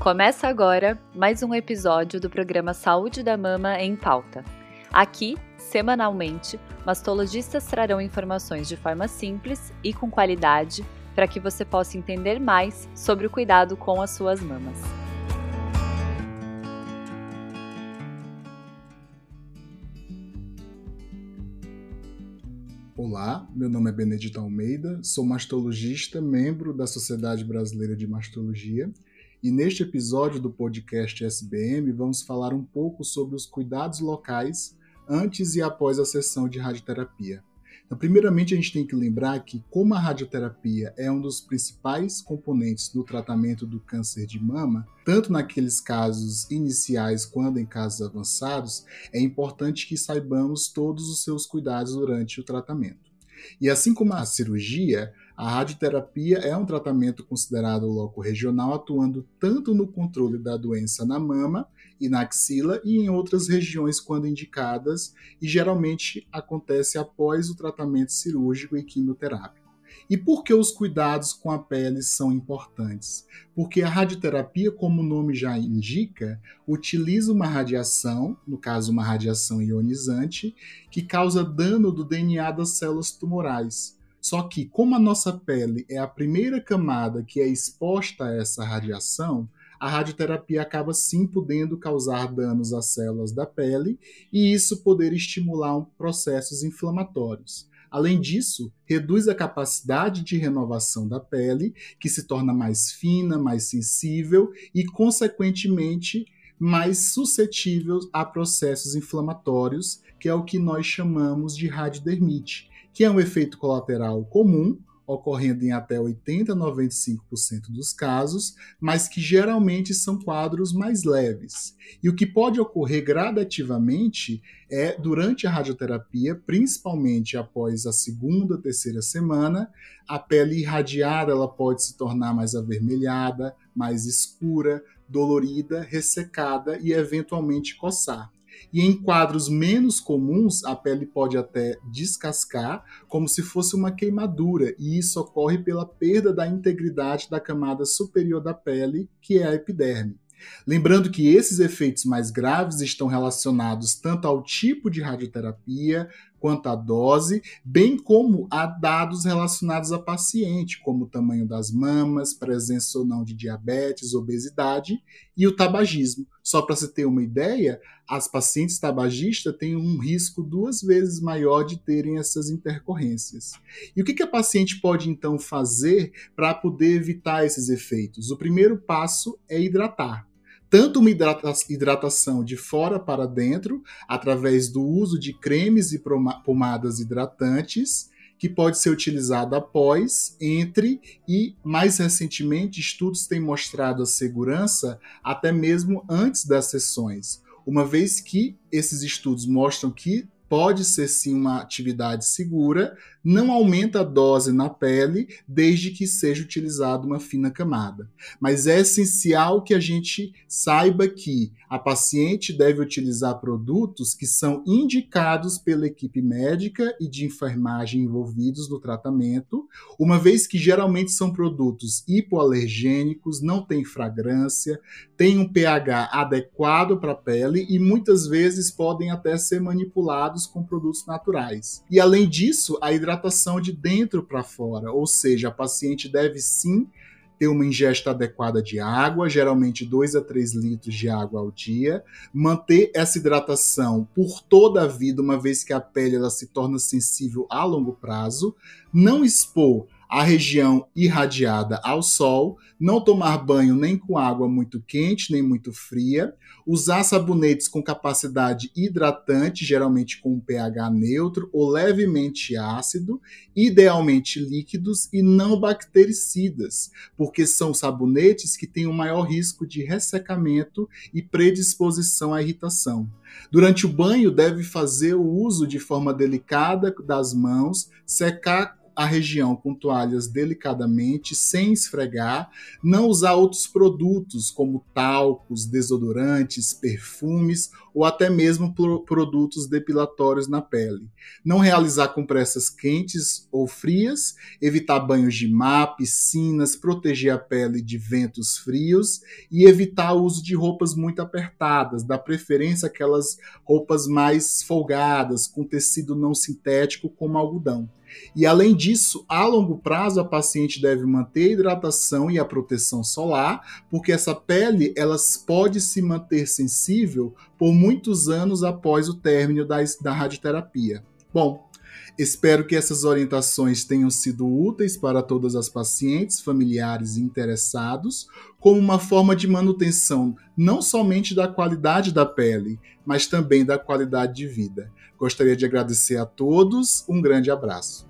Começa agora mais um episódio do programa Saúde da Mama em Pauta. Aqui, semanalmente, mastologistas trarão informações de forma simples e com qualidade para que você possa entender mais sobre o cuidado com as suas mamas. Olá, meu nome é Benedito Almeida, sou mastologista, membro da Sociedade Brasileira de Mastologia e neste episódio do podcast SBM, vamos falar um pouco sobre os cuidados locais antes e após a sessão de radioterapia. Então, primeiramente, a gente tem que lembrar que, como a radioterapia é um dos principais componentes do tratamento do câncer de mama, tanto naqueles casos iniciais quanto em casos avançados, é importante que saibamos todos os seus cuidados durante o tratamento. E assim como a cirurgia, a radioterapia é um tratamento considerado loco regional, atuando tanto no controle da doença na mama e na axila e em outras regiões quando indicadas, e geralmente acontece após o tratamento cirúrgico e quimioterápico. E por que os cuidados com a pele são importantes? Porque a radioterapia, como o nome já indica, utiliza uma radiação, no caso uma radiação ionizante, que causa dano do DNA das células tumorais. Só que, como a nossa pele é a primeira camada que é exposta a essa radiação, a radioterapia acaba sim podendo causar danos às células da pele e isso poder estimular processos inflamatórios. Além disso, reduz a capacidade de renovação da pele, que se torna mais fina, mais sensível e, consequentemente, mais suscetível a processos inflamatórios, que é o que nós chamamos de radiodermite que é um efeito colateral comum, ocorrendo em até 80 a 95% dos casos, mas que geralmente são quadros mais leves. E o que pode ocorrer gradativamente é durante a radioterapia, principalmente após a segunda ou terceira semana, a pele irradiada ela pode se tornar mais avermelhada, mais escura, dolorida, ressecada e eventualmente coçar. E em quadros menos comuns, a pele pode até descascar, como se fosse uma queimadura, e isso ocorre pela perda da integridade da camada superior da pele, que é a epiderme. Lembrando que esses efeitos mais graves estão relacionados tanto ao tipo de radioterapia quanto à dose, bem como a dados relacionados a paciente, como o tamanho das mamas, presença ou não de diabetes, obesidade e o tabagismo. Só para se ter uma ideia, as pacientes tabagistas têm um risco duas vezes maior de terem essas intercorrências. E o que, que a paciente pode então fazer para poder evitar esses efeitos? O primeiro passo é hidratar tanto uma hidratação de fora para dentro, através do uso de cremes e pomadas hidratantes, que pode ser utilizado após, entre e, mais recentemente, estudos têm mostrado a segurança até mesmo antes das sessões, uma vez que esses estudos mostram que pode ser sim uma atividade segura, não aumenta a dose na pele, desde que seja utilizada uma fina camada. Mas é essencial que a gente saiba que a paciente deve utilizar produtos que são indicados pela equipe médica e de enfermagem envolvidos no tratamento, uma vez que geralmente são produtos hipoalergênicos, não têm fragrância, têm um pH adequado para a pele e muitas vezes podem até ser manipulados com produtos naturais. E além disso, a hidratação de dentro para fora, ou seja, a paciente deve sim ter uma ingesta adequada de água, geralmente 2 a 3 litros de água ao dia, manter essa hidratação por toda a vida, uma vez que a pele ela se torna sensível a longo prazo, não expor a região irradiada ao sol, não tomar banho nem com água muito quente nem muito fria, usar sabonetes com capacidade hidratante, geralmente com pH neutro ou levemente ácido, idealmente líquidos e não bactericidas, porque são sabonetes que têm um maior risco de ressecamento e predisposição à irritação. Durante o banho, deve fazer o uso de forma delicada das mãos, secar a região com toalhas delicadamente, sem esfregar, não usar outros produtos como talcos, desodorantes, perfumes ou até mesmo produtos depilatórios na pele. Não realizar compressas quentes ou frias, evitar banhos de mar, piscinas, proteger a pele de ventos frios e evitar o uso de roupas muito apertadas, da preferência aquelas roupas mais folgadas, com tecido não sintético como algodão. E além disso, a longo prazo a paciente deve manter a hidratação e a proteção solar, porque essa pele ela pode se manter sensível por muitos anos após o término da, da radioterapia. Bom, Espero que essas orientações tenham sido úteis para todas as pacientes, familiares e interessados, como uma forma de manutenção não somente da qualidade da pele, mas também da qualidade de vida. Gostaria de agradecer a todos, um grande abraço.